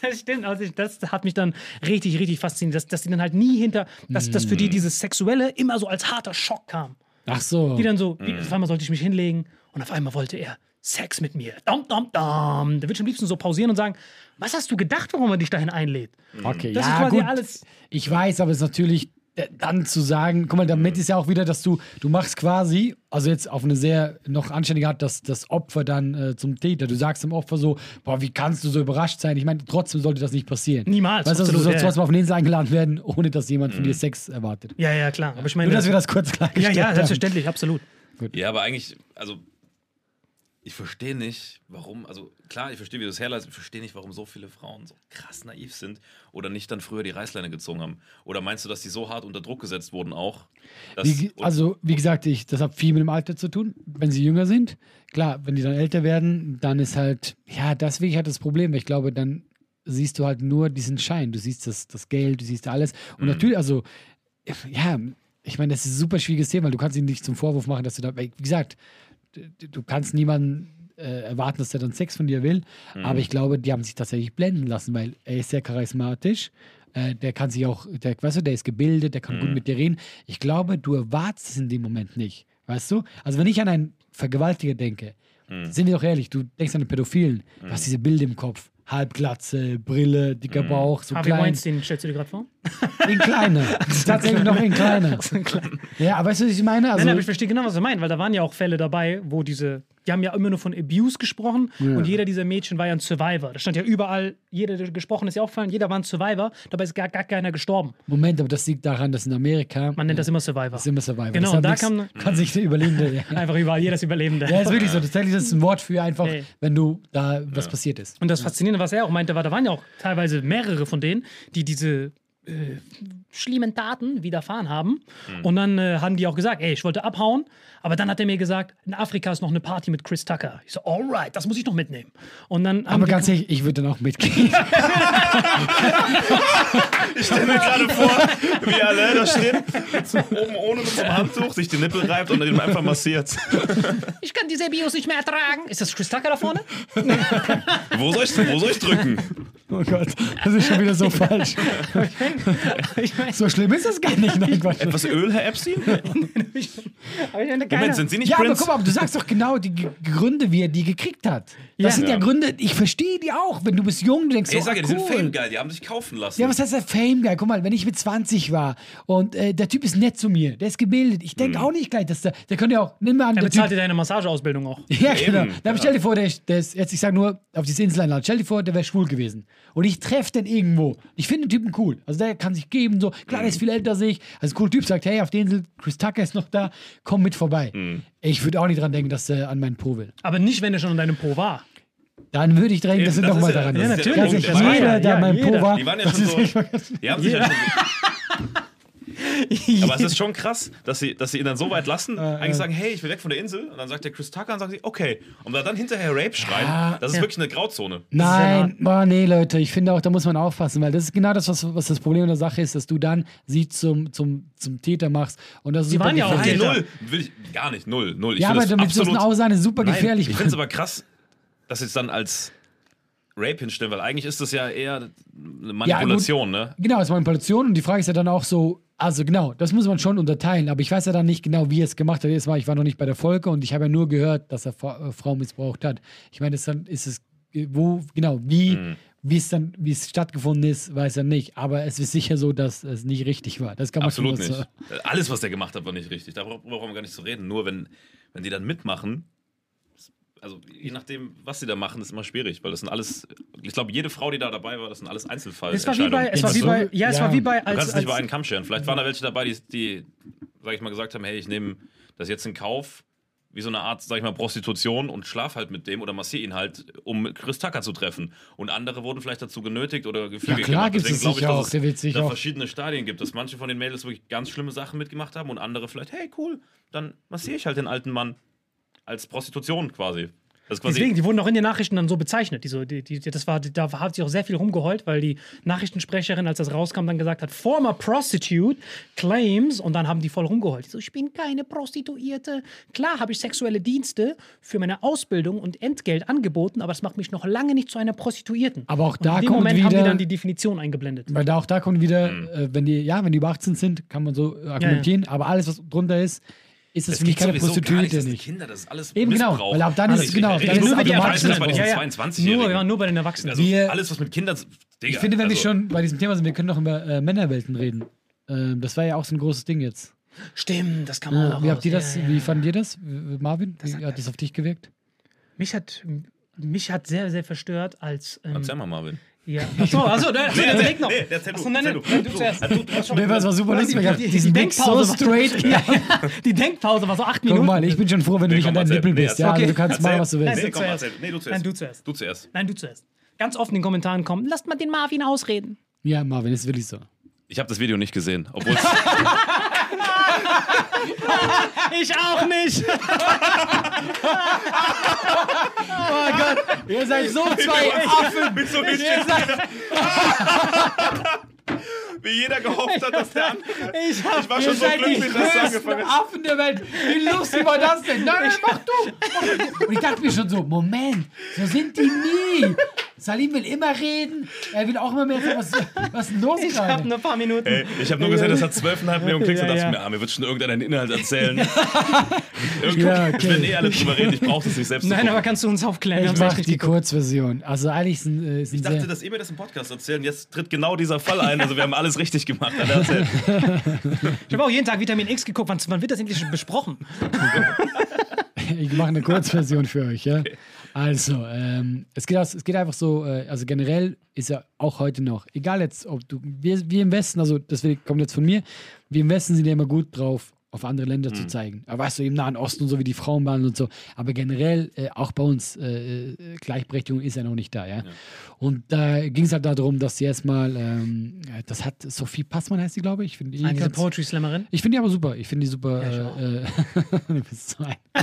Das stimmt, also ich, das hat mich dann richtig, richtig fasziniert, dass, dass die dann halt nie hinter, dass, dass für Mm. die dieses Sexuelle immer so als harter Schock kam. ach so. Die dann so, wie, auf einmal sollte ich mich hinlegen und auf einmal wollte er Sex mit mir. Dom, dom, dom. Da würde ich am liebsten so pausieren und sagen, was hast du gedacht, warum er dich dahin einlädt? Okay, Das ja, ist quasi gut. alles. Ich weiß, aber es ist natürlich äh, dann zu sagen, guck mal, damit ist ja auch wieder, dass du, du machst quasi, also jetzt auf eine sehr noch anständige Art, das, das Opfer dann äh, zum Täter. Du sagst dem Opfer so, boah, wie kannst du so überrascht sein? Ich meine, trotzdem sollte das nicht passieren. Niemals, Weißt du, also, du sollst ja, trotzdem ja. auf eine Insel eingeladen werden, ohne dass jemand von dir Sex erwartet. Ja, ja, klar. Aber ich meine, Nur, dass wir das kurz ja, klargestellt ja, haben. selbstverständlich, absolut. Ja, aber eigentlich, also ich verstehe nicht, warum, also klar, ich verstehe, wie du es herleitest, ich verstehe nicht, warum so viele Frauen so krass naiv sind oder nicht dann früher die Reißleine gezogen haben. Oder meinst du, dass die so hart unter Druck gesetzt wurden auch? Wie, also, wie gesagt, ich, das hat viel mit dem Alter zu tun, wenn sie jünger sind. Klar, wenn die dann älter werden, dann ist halt, ja, das wirklich halt das Problem. weil Ich glaube, dann siehst du halt nur diesen Schein. Du siehst das, das Geld, du siehst alles. Und natürlich, also, ja, ich meine, das ist ein super schwieriges Thema, weil du kannst ihn nicht zum Vorwurf machen, dass du da, wie gesagt, du, kannst niemanden äh, erwarten, dass er dann Sex von dir will. Aber ich glaube, die haben sich tatsächlich blenden lassen, weil er ist sehr charismatisch. Äh, der kann sich auch, der, weißt du, der ist gebildet, der kann gut mit dir reden. Ich glaube, du erwartest es in dem Moment nicht. Weißt du? Also, wenn ich an einen Vergewaltiger denke, sind wir doch ehrlich, du denkst an einen Pädophilen, du hast diese Bilder im Kopf. Halbglatze, Brille, dicker Bauch, so Harvey klein. Weinstein, stellst du dir gerade vor? [LAUGHS] In kleiner. Tatsächlich noch in kleiner. [LAUGHS] Ja, aber weißt du, was ich meine? Also, Nein, aber ich verstehe genau, was er meint, weil da waren ja auch Fälle dabei, wo diese, die haben ja immer nur von Abuse gesprochen und jeder dieser Mädchen war ja ein Survivor. Das stand ja überall, jeder, der gesprochen ist, ja aufgefallen, jeder war ein Survivor, dabei ist gar, gar keiner gestorben. Moment, aber das liegt daran, dass in Amerika Man nennt das immer Survivor. das ist immer Survivor. Genau, und da nichts- kam- kann sich der Überlebende. [LAUGHS] Ja. Einfach überall, jeder ist Überlebende. ja, ist wirklich so. Tatsächlich ist ein Wort für einfach, Ey. wenn du da was passiert ist. Und das Faszinierende, was er auch meinte, war, da waren ja auch teilweise mehrere von denen, die diese äh, schlimmen Taten widerfahren haben. Und dann äh, haben die auch gesagt, ey, ich wollte abhauen. Aber dann hat er mir gesagt, in Afrika ist noch eine Party mit Chris Tucker. Ich so, alright, das muss ich noch mitnehmen. Und dann haben Aber ganz ehrlich, ich würde dann auch mitgehen. [LAUGHS] Ich stelle mir gerade vor, wie alle da steht, so oben ohne mit so einem Handtuch, sich die Nippel reibt und ihn einfach massiert. [LAUGHS] ich kann diese Bios nicht mehr ertragen. Ist das Chris Tucker da vorne? Wo soll ich, wo soll ich drücken? Oh Gott, das ist schon wieder so falsch. So schlimm ist es gar nicht. Nein. [LAUGHS] Etwas Öl, Herr Epstein? aber ich meine, keiner- Moment, sind Sie nicht Ja, aber Prince? guck mal, aber du sagst doch genau die G- Gründe, wie er die gekriegt hat. Das Ja. sind ja, Ja. Gründe, ich verstehe die auch. Wenn du bist jung, du denkst Ey, so, sag ja, ah, die sind cool. Fame geil, die haben sich kaufen lassen. Ja, was heißt der Fame Guy? Guck mal, wenn ich mit 20 war und äh, der Typ ist nett zu mir, der ist gebildet, ich Mhm. denke auch nicht gleich, dass der, der könnte ja auch, nimm mal an, Er der bezahlt Typ, dir deine Massageausbildung auch. [LAUGHS] ja, genau. Eben, Dann stell dir vor, der, ist- der ist, jetzt ich sag nur, auf diese Insel einladen, stell dir vor, der wäre schwul gewesen. Und ich treffe den irgendwo. Ich finde den Typen cool. Also der kann sich geben, so, klar, der ist viel älter als ich. Also ein cooler Typ sagt, hey, auf der Insel, Chris Tucker ist noch da, komm mit vorbei. Mhm. Ich würde auch nicht dran denken, dass er an meinen Po will. Aber nicht, wenn er schon in deinem Po war. Dann würde ich drängen, dass er nochmal ja- daran ist ja Punkt. jeder, der Ja, an meinem Po war, Die waren ja schon so. Die haben sich ja schon [LAUGHS] Aber es ist [LAUGHS] schon krass, dass sie, dass sie ihn dann so weit lassen, eigentlich sagen, hey, ich will weg von der Insel. Und dann sagt der Chris Tucker und sagen sie, okay. Und dann hinterher Rape schreien, das ist Ja. wirklich eine Grauzone. Nein, boah, nee, Leute, ich finde auch, da muss man aufpassen, weil das ist genau das, was, was das Problem der Sache ist, dass du dann sie zum, zum, zum Täter machst. Und das ist Sie waren ja auch Täter. null. Will ich gar nicht, null, null. Ich Ja, aber damit ist das absolut- Aussehen super Nein, gefährlich. Ich finde es aber krass, dass sie es dann als Rape hinstellen, weil eigentlich ist das ja eher eine Manipulation, ne? Genau, es ist Manipulation und die Frage ist ja dann auch so, Also genau, das muss man schon unterteilen, aber ich weiß ja dann nicht genau, wie er es gemacht hat. Ich war noch nicht bei der Folge und ich habe ja nur gehört, dass er Fra- äh, Frau missbraucht hat. Ich meine, dann ist es, äh, wo, genau, wie, Mhm. wie es dann, wie es stattgefunden ist, weiß er nicht. Aber es ist sicher so, dass es nicht richtig war. Das kann man Absolut schon nicht. Alles, was der gemacht hat, war nicht richtig. Darüber brauchen wir gar nicht zu reden. Nur wenn, wenn die dann mitmachen, also je nachdem, was sie da machen, ist immer schwierig, weil das sind alles, ich glaube, jede Frau, die da dabei war, das sind alles Einzelfall. Es war wie bei, es war wie bei, ja, es ja. war wie bei, Du als, kannst es nicht über einen Kamm scheren. Vielleicht waren da welche dabei, die, die sag ich mal, gesagt haben, hey, ich nehme das jetzt in Kauf, wie so eine Art, sag ich mal, Prostitution und schlaf halt mit dem oder massiere ihn halt, um Chris Tucker zu treffen. Und andere wurden vielleicht dazu genötigt oder gefügig Ja, klar Deswegen es sicher dass auch. es Der wird sicher da auch- verschiedene Stadien gibt, dass manche von den Mädels wirklich ganz schlimme Sachen mitgemacht haben und andere vielleicht, hey, cool, dann massiere ich halt den alten Mann als Prostitution quasi. Quasi Deswegen, die wurden auch in den Nachrichten dann so bezeichnet. Die so, die, die, das war, da hat sich auch sehr viel rumgeheult, weil die Nachrichtensprecherin, als das rauskam, dann gesagt hat, former prostitute claims und dann haben die voll rumgeheult. Die So, ich bin keine Prostituierte. Klar habe ich sexuelle Dienste für meine Ausbildung und Entgelt angeboten, aber das macht mich noch lange nicht zu einer Prostituierten. Aber auch und da in dem kommt Moment haben die wieder- dann die Definition eingeblendet. Weil da auch da kommt wieder, Mhm. äh, wenn die, ja, wenn die über 18 sind, kann man so argumentieren, aber alles, was drunter ist, ist es Es für mich keine Prostituierte das sind nicht. Kinder, das ist alles Eben genau, weil ab dann ist Also es- genau, dann ist es nur über die Erwachsenen, bei den Missbrauch. 22-Jährigen. Nur, ja, nur bei den Erwachsenen. Also Wir- alles, was mit Kindern. Digga, Ich finde, wenn wir also, schon bei diesem Thema sind, wir können noch über äh, Männerwelten reden. Ähm, das war ja auch so ein großes Ding jetzt. Stimmt, das kann man auch. wie habt ihr das, ja, ja, wie ja. fandet ihr das, Äh, Marvin? Wie hat das auf dich gewirkt? Mich hat, mich hat sehr, sehr verstört, als. Ähm, Erzähl mal, Marvin. Ja. Achso, achso, der, der, der Denk noch. nee, du, Achso, nein, nein, du. nein, du So, zuerst. also du- schon- Nee, was war super lustig. Ich hab die- die diesen Blick so Denkpause war- straight. [LAUGHS] Ja, die Denkpause war so acht Guck Minuten. mal, ich bin schon froh, wenn du Nee, nicht an deinem. Nippel Nee, bist. Ja, also du kannst Erzähl. machen, was du willst. Nee, Nein, komm. Nee, du zuerst. Nein, du zuerst. Du zuerst. Nein, du zuerst. Ganz oft in den Kommentaren kommen, lasst mal den Marvin ausreden. Ja, Marvin, ist wirklich so. Ich habe das Video nicht gesehen, obwohl es [LAUGHS] [LAUGHS] [LAUGHS] Ich auch nicht. Oh Gott, ihr seid so zwei Affen. Wie so richtig [LAUGHS] Wie jeder gehofft hat, dass der andere. Ich hab, Ich war Ihr schon so seid glücklich, dass es angefangen hat. Affen der Welt. Wie lustig war das denn? Nein, nein, mach du. [LAUGHS] Und ich dachte mir schon so, Moment, so sind die nie. Salim will immer reden. Er will auch immer mehr sagen, was, was ist denn los ich hab gerade? nur ein paar Minuten. Ey, ich habe nur gesehen, das hat 12,5 Millionen Klicks und Ja, dachte ja. mir, ah, mir wird schon irgendeinen Inhalt erzählen. Ja, [LAUGHS] okay. Ich will eh alle drüber reden, ich brauche das nicht selbst. zu Nein, aber kannst du uns aufklären? Ich haben's echt mach nicht die. Kurzversion. Also eigentlich sind, äh, sind Ich dachte, dass ihr mir das im Podcast erzählen. Jetzt tritt genau dieser Fall ein. Also wir haben alles richtig gemacht. Alle erzählt. [LAUGHS] Ich habe auch jeden Tag Vitamin X geguckt. Wann, wann wird das endlich besprochen? [LAUGHS] Ich mache eine Kurzversion für euch, ja. Also, ähm, es, geht aus, es geht einfach so, äh, also generell ist ja auch heute noch, egal jetzt, ob du, wir, wir im Westen, also das kommt jetzt von mir, wir im Westen sind ja immer gut drauf, auf andere Länder zu zeigen. Aber weißt du, im Nahen Osten und so, wie die Frauen waren und so. Aber generell, äh, auch bei uns, äh, äh, Gleichberechtigung ist ja noch nicht da, ja. Und da ging es halt darum, dass sie erstmal, ähm, ja, das hat Sophie Passmann heißt sie, glaube ich. Ich finde die, Ah, Poetry Slammerin. ich finde die aber super. Ich finde die super. Ja, ich äh, äh, [LAUGHS] du bist so ein [LAUGHS]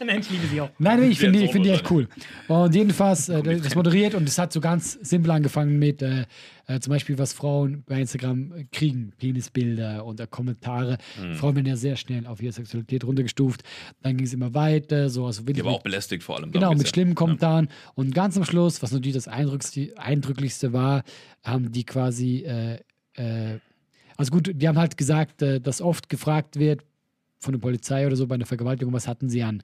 [LAUGHS] Nein, ich liebe sie auch. Nein, ich finde die, find die echt cool. Und jedenfalls, äh, das moderiert und es hat so ganz simpel angefangen mit äh, äh, zum Beispiel, was Frauen bei Instagram kriegen, Penisbilder und äh, Kommentare. Mhm. Frauen werden ja sehr schnell auf ihre Sexualität runtergestuft. Dann ging es immer weiter, so also Die aber auch belästigt vor allem. genau mit schlimmen Kommentaren. Und ganz am Schluss, was natürlich das Eindrücklichste, Eindrücklichste war, haben die quasi äh, äh, also gut, die haben halt gesagt, äh, dass oft gefragt wird von der Polizei oder so bei einer Vergewaltigung, was hatten sie an?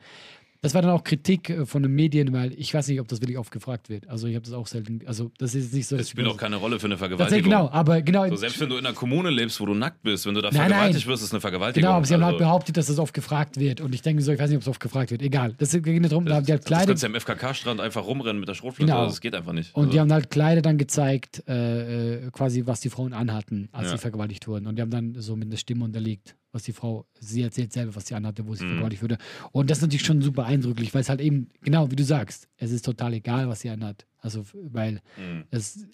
Das war dann auch Kritik äh, von den Medien, weil ich weiß nicht, ob das wirklich oft gefragt wird. Also ich habe das auch selten, also das ist nicht so. Das spielt auch keine Rolle für eine Vergewaltigung. genau, aber genau, So, selbst wenn du in einer Kommune lebst, wo du nackt bist, wenn du da Nein, vergewaltigt nein. wirst, ist eine Vergewaltigung. genau, aber sie haben halt Also, behauptet, dass das oft gefragt wird. Und ich denke so, ich weiß nicht, ob es oft gefragt wird. Egal. Das ging nicht darum, da haben die halt Das Kleider kannst du ja im FKK-Strand einfach rumrennen mit der Schrotflinte. Genau. Das geht einfach nicht. Und also, die haben halt Kleider dann gezeigt, äh, äh, quasi, was die Frauen anhatten, als Ja. sie vergewaltigt wurden. Und die haben dann so mit einer Stimme unterlegt, was die Frau, sie erzählt selber, was sie anhatte, wo sie Mhm. vergewaltigt wurde. Und das ist natürlich schon super eindrücklich, weil es halt eben, genau wie du sagst, es ist total egal, was sie anhat. Also, weil Mhm. es,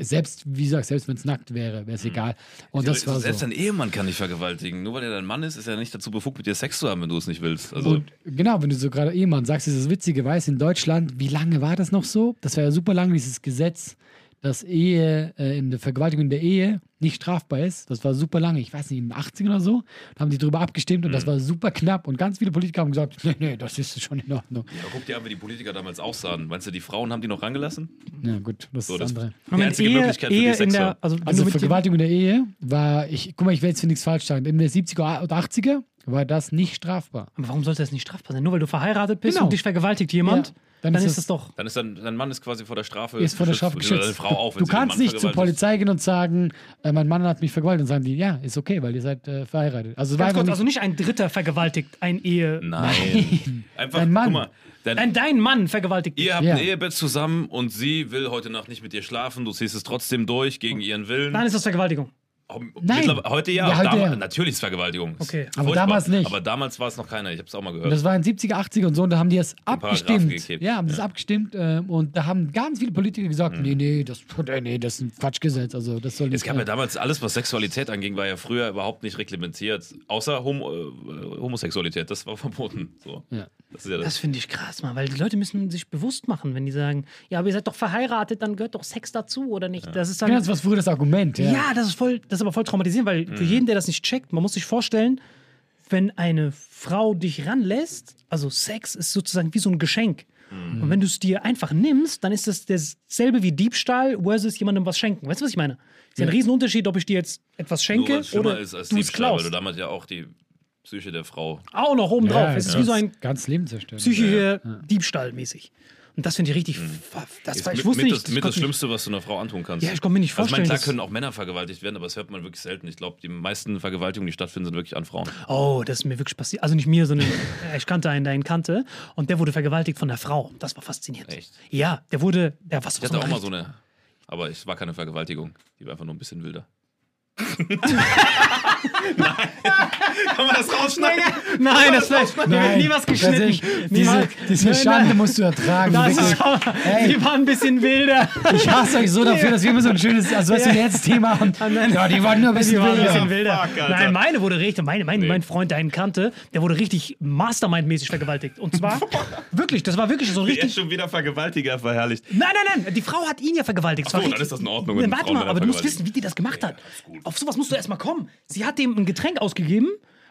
selbst, wie du sagst, selbst wenn es nackt wäre, wäre es egal. Und das war Selbst so. dein Ehemann kann dich vergewaltigen. Nur weil er dein Mann ist, ist er nicht dazu befugt, mit dir Sex zu haben, wenn du es nicht willst. Also, Und genau, wenn du so gerade Ehemann sagst, ist das Witzige, weißt in Deutschland, wie lange war das noch so? Das war ja super lang, dieses Gesetz, dass Ehe, äh, in der Vergewaltigung in der Ehe nicht strafbar ist. Das war super lange, ich weiß nicht, in den 80 oder so. Da haben die drüber abgestimmt und das war super knapp. Und ganz viele Politiker haben gesagt, [LAUGHS] nee, nee, das ist schon in Ordnung. Ja, guck dir an, wie die Politiker damals aussahen. Meinst du, die Frauen haben die noch rangelassen? Ja, gut, das So, ist das andere. die einzige Möglichkeit für die Ehe in Sexer. der, also, Also Vergewaltigung in der Ehe war, ich, guck mal, ich will jetzt für nichts falsch sagen, in den 70er oder 80er war das nicht strafbar. Aber warum sollte das nicht strafbar sein? Nur weil du verheiratet bist Genau. und dich vergewaltigt jemand, Ja, dann, dann ist es- doch. Dann ist dann, dein Mann ist quasi vor der Strafe Ist vor der Strafe geschützt. Frau auch, du kannst nicht zur. Polizei gehen und sagen, äh, mein Mann hat mich vergewaltigt und sagen die, ja, ist okay, weil ihr seid äh, verheiratet. Also, Ganz kurz, nicht, also nicht ein Dritter vergewaltigt, ein Ehe. Nein. Einfach, Dein Mann. guck mal, dein, Nein, dein Mann vergewaltigt dich. ihr habt Ja. ein Ehebett zusammen und sie will heute Nacht nicht mit dir schlafen, du ziehst es trotzdem durch gegen ihren Willen. Dann ist das Vergewaltigung. Nein. Heute ja, Ja, heute damals, ja. natürlich ist Vergewaltigung. Ist Okay. Aber furchtbar. damals nicht. Aber damals war es noch keiner, ich habe es auch mal Und gehört. das war in 70er, 80er und so, und da haben die es abgestimmt. Ja, haben das abgestimmt äh, und da haben ganz viele Politiker gesagt, nee, nee, das, [LAUGHS] äh, nee, das ist ein Quatschgesetz, also das soll nicht Es gab ja sein. damals alles, was Sexualität anging, war ja früher überhaupt nicht reglementiert. Außer Homo, äh, Homosexualität, das war [LAUGHS] verboten. So. Ja. Das ist ja das. Das finde ich krass, Mann, weil die Leute müssen sich bewusst machen, wenn die sagen, ja, aber ihr seid doch verheiratet, dann gehört doch Sex dazu oder nicht. Das ist dann. Genau, das war früher das Argument. Ja. ja. das ist voll, das ist aber voll traumatisierend, weil für jeden, der das nicht checkt, man muss sich vorstellen, wenn eine Frau dich ranlässt, also Sex ist sozusagen wie so ein Geschenk. Und wenn du es dir einfach nimmst, dann ist das dasselbe wie Diebstahl versus jemandem was schenken. Weißt du, was ich meine? Es ist ein Riesenunterschied, ob ich dir jetzt etwas Nur schenke es schlimmer oder ist als du es Diebstahl, weil klaust. du damit ja auch die Psyche der Frau. Auch noch oben drauf. Ja, es ist das wie so ein ganz Leben zerstört. psychischer Diebstahl mäßig. Und das finde ich richtig. Das Ist war, ich mit, wusste mit, nicht. das, mit das Schlimmste, was du einer Frau antun kannst. Ja, ich konnte mir nicht Also, ich meine, vorstellen, klar dass- können auch Männer vergewaltigt werden, aber das hört man wirklich selten. Ich glaube, die meisten Vergewaltigungen, die stattfinden, sind wirklich an Frauen. Oh, das ist mir wirklich passiert. Also nicht mir, sondern äh, ich kannte einen, der ihn kannte. Und der wurde vergewaltigt von der Frau. Das war faszinierend. Echt? Ja, der wurde. Der, was, Ich hatte auch mal so eine, aber es war keine Vergewaltigung. Die war einfach nur ein bisschen wilder. [LAUGHS] Nein. Kann man das rausschneiden? Nein, das war Nein, nie was geschnitten. Diese, diese Nein, Schande nein. musst du ertragen. Das ist, Ey. die waren ein bisschen wilder. Ich hasse euch so dafür, dass wir immer so ein schönes, also was wir jetzt Thema haben. Ja, die waren nur ein Die bisschen waren ein wilder. bisschen wilder. fuck. Nein, meine wurde richtig, meine, mein, Nee. mein Freund, der ihn kannte, der wurde richtig Mastermind-mäßig vergewaltigt. Und zwar, [LAUGHS] wirklich, das war wirklich so Er richtig. ist schon wieder Vergewaltiger verherrlicht. Nein, nein, nein, die Frau hat ihn ja vergewaltigt. Ach so, dann ist das in Ordnung, Nein, Warte mal, aber du musst wissen, wie die das gemacht hat. Auf sowas musst du erstmal kommen. Sie hat dem ein Getränk ausgegeben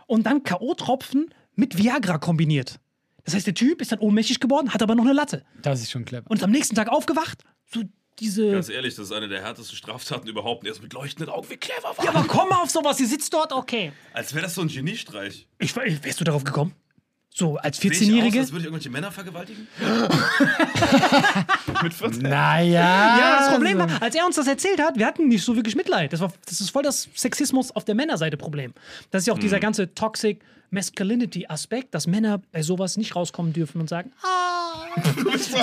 und dann K.O.-Tropfen mit Viagra kombiniert. Das heißt, der Typ ist dann ohnmächtig geworden, hat aber noch eine Latte. Das ist schon clever. Und ist am nächsten Tag aufgewacht. So diese. Ganz ehrlich, das ist eine der härtesten Straftaten überhaupt. Er ist mit leuchtenden Augen. Wie clever war Ja, aber komm mal auf sowas. Sie sitzt dort, okay. Als wäre das so ein Geniestreich. Ich, wärst du darauf gekommen? So als Sehe ich aus, 14-Jährige? als würde ich irgendwelche Männer vergewaltigen? [LAUGHS] mit 14? Naja. Ja, das Problem war, als er uns das erzählt hat, wir hatten nicht so wirklich Mitleid. Das, war, das ist voll das Sexismus auf der Männerseite Problem. Das ist ja auch dieser ganze Toxic Masculinity-Aspekt, dass Männer bei sowas nicht rauskommen dürfen und sagen, ah,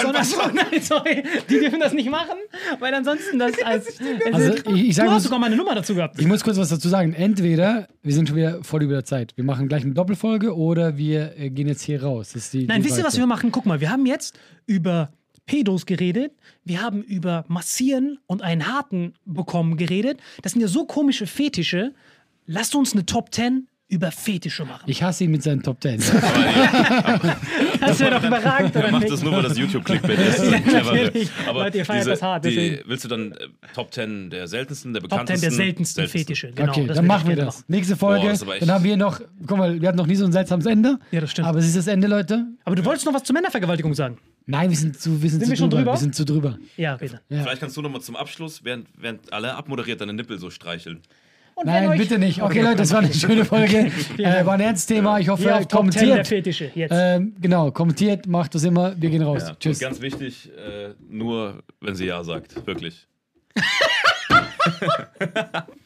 sondern so, nein, [LAUGHS] sorry, die dürfen das nicht machen, weil ansonsten das als. Also, ich- ich sag du hast sogar meine Nummer dazu gehabt. Ich muss kurz was dazu sagen. Entweder wir sind schon wieder voll über der Zeit. Wir machen gleich eine Doppelfolge oder wir äh, gehen jetzt hier raus. Das ist die, Nein, die wisst ihr, was wir machen? Guck mal, wir haben jetzt über Pedos geredet, wir haben über Massieren und einen Harten bekommen geredet. Das sind ja so komische Fetische. Lasst uns eine Top 10 über Fetische machen. Ich hasse ihn mit seinen Top Ten. [LAUGHS] Das wäre doch überragend, Er macht das nur, weil das YouTube-Clickbait ist. [LAUGHS] Das ist Ja, natürlich. Aber Leute, ihr feiert diese, das hart, Die, willst du dann äh, Top 10 der seltensten, der Top 10 bekanntesten? der seltensten Fetische. Genau, okay, dann machen wir das. machen. Nächste Folge. Boah, dann haben wir noch, guck mal, wir hatten noch nie so ein seltsames Ende. Ja, das stimmt. Aber es ist das Ende, Leute. Aber du wolltest noch was zur Männervergewaltigung sagen. Nein, wir sind zu, wir sind Sind zu wir schon drüber. drüber? Wir sind zu drüber. Ja, bitte. Vielleicht kannst du noch mal zum Abschluss, während, während alle abmoderiert, deine Nippel so streicheln. Und Nein, euch- bitte nicht. Okay, Leute, das war eine schöne Folge. [LAUGHS] äh, war ein ernstes Thema. Ich hoffe, Hier ihr auf Top 10 der kommentiert. Fetische. Jetzt. Ähm, genau, kommentiert, macht das immer. Wir gehen raus. Ja. Tschüss. Und ganz wichtig, äh, nur wenn sie Ja sagt. Wirklich. [LAUGHS]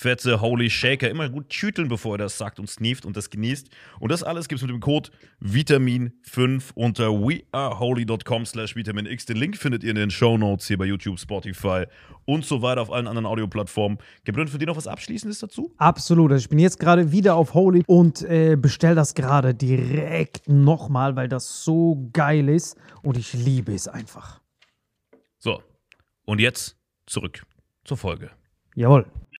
fette Holy Shaker. Immer gut schütteln, bevor ihr das sagt und sneeft und das genießt. Und das alles gibt es mit dem Code Vitamin5 unter weareholy.com slash vitaminx. Den Link findet ihr in den Show Notes hier bei YouTube, Spotify und so weiter auf allen anderen Audioplattformen. Gebrünn, für dich noch was Abschließendes dazu? Absolut. Also ich bin jetzt gerade wieder auf Holy und äh, bestell das gerade direkt nochmal, weil das so geil ist und ich liebe es einfach. So, und jetzt zurück zur Folge. Jawohl.